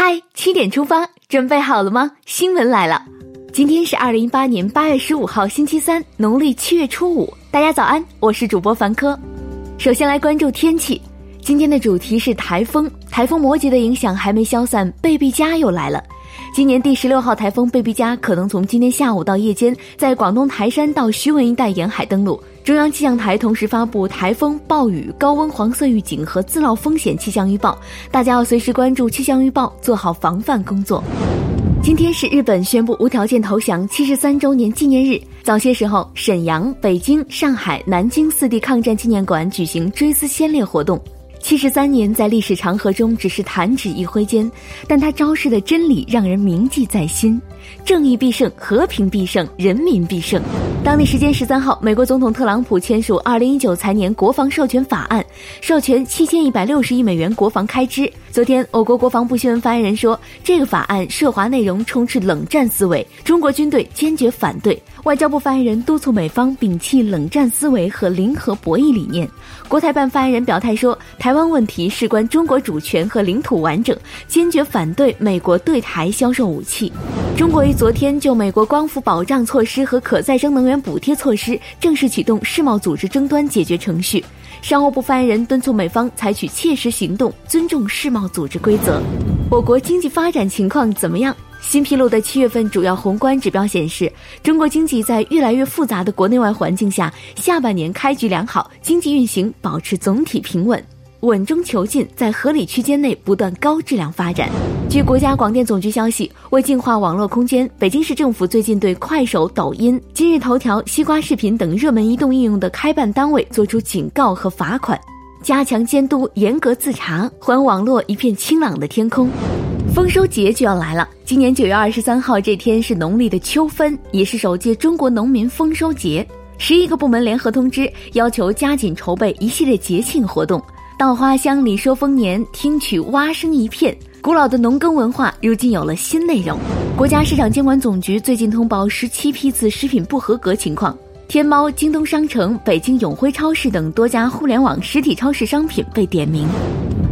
嗨，七点出发，准备好了吗？新闻来了，今天是二零一八年八月十五号，星期三，农历七月初五。大家早安，我是主播凡科。首先来关注天气，今天的主题是台风，台风摩羯的影响还没消散，贝碧嘉又来了。今年第十六号台风贝碧嘉可能从今天下午到夜间，在广东台山到徐闻一带沿海登陆。中央气象台同时发布台风、暴雨、高温黄色预警和自涝风险气象预报，大家要随时关注气象预报，做好防范工作。今天是日本宣布无条件投降七十三周年纪念日。早些时候，沈阳、北京、上海、南京四地抗战纪念馆举行追思先烈活动。七十三年在历史长河中只是弹指一挥间，但它昭示的真理让人铭记在心：正义必胜，和平必胜，人民必胜。当地时间十三号，美国总统特朗普签署二零一九财年国防授权法案，授权七千一百六十亿美元国防开支。昨天，我国国防部新闻发言人说，这个法案涉华内容充斥冷战思维，中国军队坚决反对。外交部发言人督促美方摒弃冷战思维和零和博弈理念。国台办发言人表态说，台湾问题事关中国主权和领土完整，坚决反对美国对台销售武器。中国于昨天就美国光伏保障措施和可再生能源补贴措施正式启动世贸组织争端解决程序。商务部发言人敦促美方采取切实行动，尊重世贸组织规则。我国经济发展情况怎么样？新披露的七月份主要宏观指标显示，中国经济在越来越复杂的国内外环境下，下半年开局良好，经济运行保持总体平稳。稳中求进，在合理区间内不断高质量发展。据国家广电总局消息，为净化网络空间，北京市政府最近对快手、抖音、今日头条、西瓜视频等热门移动应用的开办单位作出警告和罚款，加强监督，严格自查，还网络一片清朗的天空。丰收节就要来了，今年九月二十三号这天是农历的秋分，也是首届中国农民丰收节。十一个部门联合通知，要求加紧筹备一系列节庆活动。稻花香里说丰年，听取蛙声一片。古老的农耕文化如今有了新内容。国家市场监管总局最近通报十七批次食品不合格情况，天猫、京东商城、北京永辉超市等多家互联网实体超市商品被点名。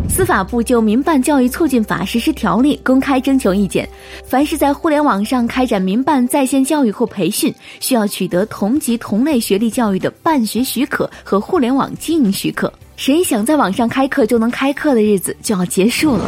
司法部就《民办教育促进法》实施条例公开征求意见，凡是在互联网上开展民办在线教育或培训，需要取得同级同类学历教育的办学许可和互联网经营许可。谁想在网上开课就能开课的日子就要结束了。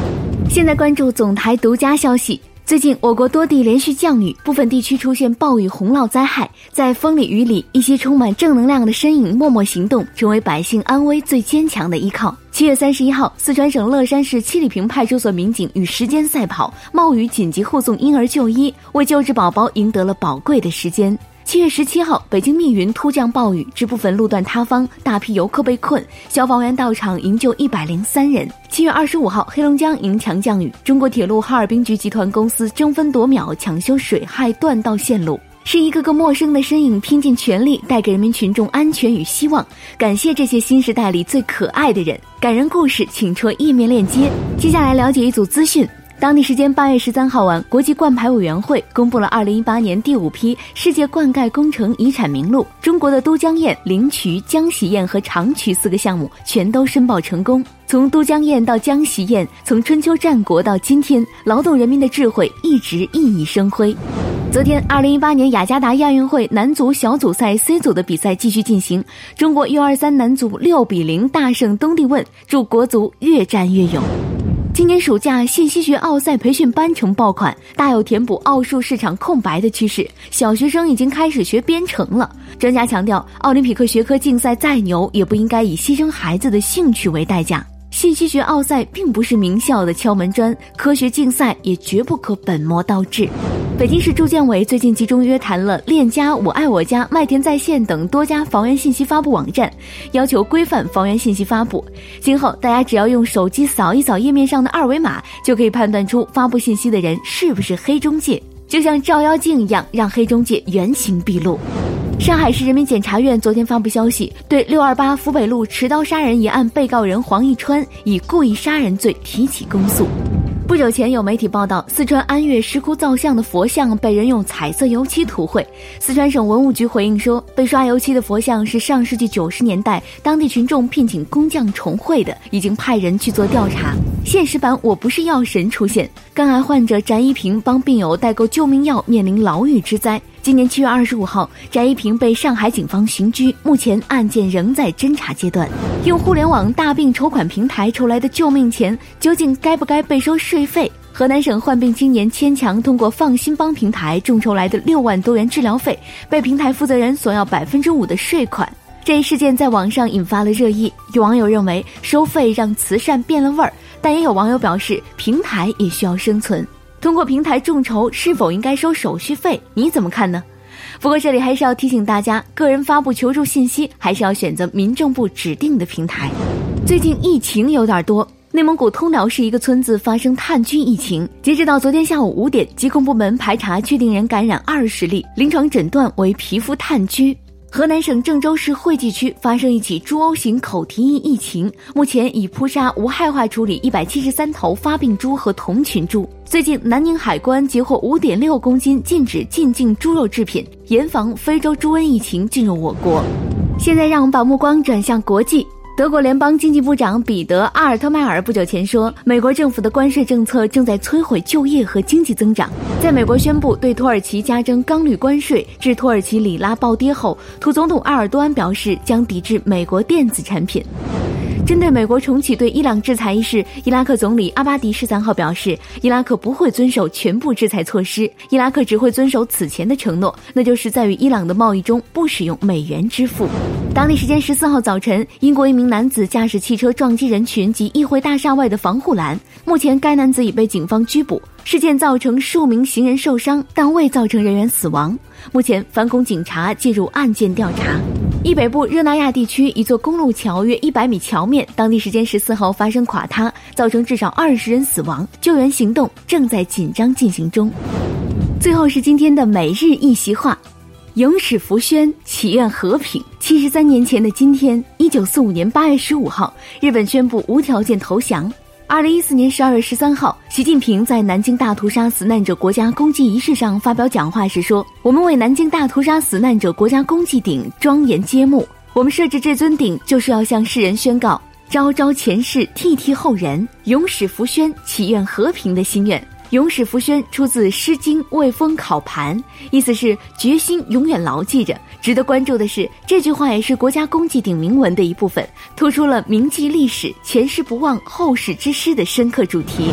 现在关注总台独家消息：最近我国多地连续降雨，部分地区出现暴雨洪涝灾害。在风里雨里，一些充满正能量的身影默默行动，成为百姓安危最坚强的依靠。七月三十一号，四川省乐山市七里坪派出所民警与时间赛跑，冒雨紧急护送婴儿就医，为救治宝宝赢得了宝贵的时间。七月十七号，北京密云突降暴雨，致部分路段塌方，大批游客被困，消防员到场营救一百零三人。七月二十五号，黑龙江迎强降雨，中国铁路哈尔滨局集团公司争分夺秒抢修水害断道线路，是一个个陌生的身影拼尽全力，带给人民群众安全与希望。感谢这些新时代里最可爱的人，感人故事请戳页面链接。接下来了解一组资讯。当地时间八月十三号晚，国际灌牌委员会公布了二零一八年第五批世界灌溉工程遗产名录。中国的都江堰、灵渠、江喜堰和长渠四个项目全都申报成功。从都江堰到江西堰，从春秋战国到今天，劳动人民的智慧一直熠熠生辉。昨天，二零一八年雅加达亚运会男足小组赛 C 组的比赛继续进行，中国 U 二三男足六比零大胜东帝汶，祝国足越战越勇。今年暑假，信息学奥赛培训班成爆款，大有填补奥数市场空白的趋势。小学生已经开始学编程了。专家强调，奥林匹克学科竞赛再牛，也不应该以牺牲孩子的兴趣为代价。信息学奥赛并不是名校的敲门砖，科学竞赛也绝不可本末倒置。北京市住建委最近集中约谈了链家、我爱我家、麦田在线等多家房源信息发布网站，要求规范房源信息发布。今后大家只要用手机扫一扫页面上的二维码，就可以判断出发布信息的人是不是黑中介，就像照妖镜一样，让黑中介原形毕露。上海市人民检察院昨天发布消息，对六二八福北路持刀杀人一案被告人黄一川以故意杀人罪提起公诉。不久前有媒体报道，四川安岳石窟造像的佛像被人用彩色油漆涂绘。四川省文物局回应说，被刷油漆的佛像是上世纪九十年代当地群众聘请工匠重绘的，已经派人去做调查。现实版我不是药神出现，肝癌患者翟一平帮病友代购救命药，面临牢狱之灾。今年七月二十五号，翟一平被上海警方刑拘，目前案件仍在侦查阶段。用互联网大病筹款平台筹来的救命钱，究竟该不该被收税费？河南省患病青年牵强通过放心帮平台众筹来的六万多元治疗费，被平台负责人索要百分之五的税款。这一事件在网上引发了热议，有网友认为收费让慈善变了味儿，但也有网友表示平台也需要生存。通过平台众筹是否应该收手续费？你怎么看呢？不过这里还是要提醒大家，个人发布求助信息还是要选择民政部指定的平台。最近疫情有点多，内蒙古通辽市一个村子发生炭疽疫情，截止到昨天下午五点，疾控部门排查确定人感染二十例，临床诊断为皮肤炭疽。河南省郑州市惠济区发生一起猪瘟型口蹄疫疫情，目前已扑杀无害化处理一百七十三头发病猪和同群猪。最近，南宁海关截获五点六公斤禁止进境猪肉制品，严防非洲猪瘟疫情进入我国。现在，让我们把目光转向国际。德国联邦经济部长彼得·阿尔特迈尔不久前说，美国政府的关税政策正在摧毁就业和经济增长。在美国宣布对土耳其加征钢铝关税致土耳其里拉暴跌后，土总统埃尔多安表示将抵制美国电子产品。针对美国重启对伊朗制裁一事，伊拉克总理阿巴迪十三号表示，伊拉克不会遵守全部制裁措施，伊拉克只会遵守此前的承诺，那就是在与伊朗的贸易中不使用美元支付。当地时间十四号早晨，英国一名男子驾驶汽车撞击人群及议会大厦外的防护栏，目前该男子已被警方拘捕。事件造成数名行人受伤，但未造成人员死亡。目前，反恐警察介入案件调查。伊北部热那亚地区一座公路桥约一百米桥面，当地时间十四号发生垮塌，造成至少二十人死亡，救援行动正在紧张进行中。最后是今天的每日一席话：永始福宣，祈愿和平。七十三年前的今天，一九四五年八月十五号，日本宣布无条件投降。二零一四年十二月十三号，习近平在南京大屠杀死难者国家公祭仪式上发表讲话时说：“我们为南京大屠杀死难者国家公祭顶庄严揭幕。我们设置这尊顶，就是要向世人宣告：昭昭前世，替替后人，永始福宣，祈愿和平的心愿。”永始福宣出自《诗经·卫风考盘》，意思是决心永远牢记着。值得关注的是，这句话也是国家公祭顶铭文的一部分，突出了铭记历史、前事不忘、后世之师的深刻主题。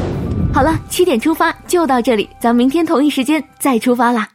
好了，七点出发就到这里，咱们明天同一时间再出发啦。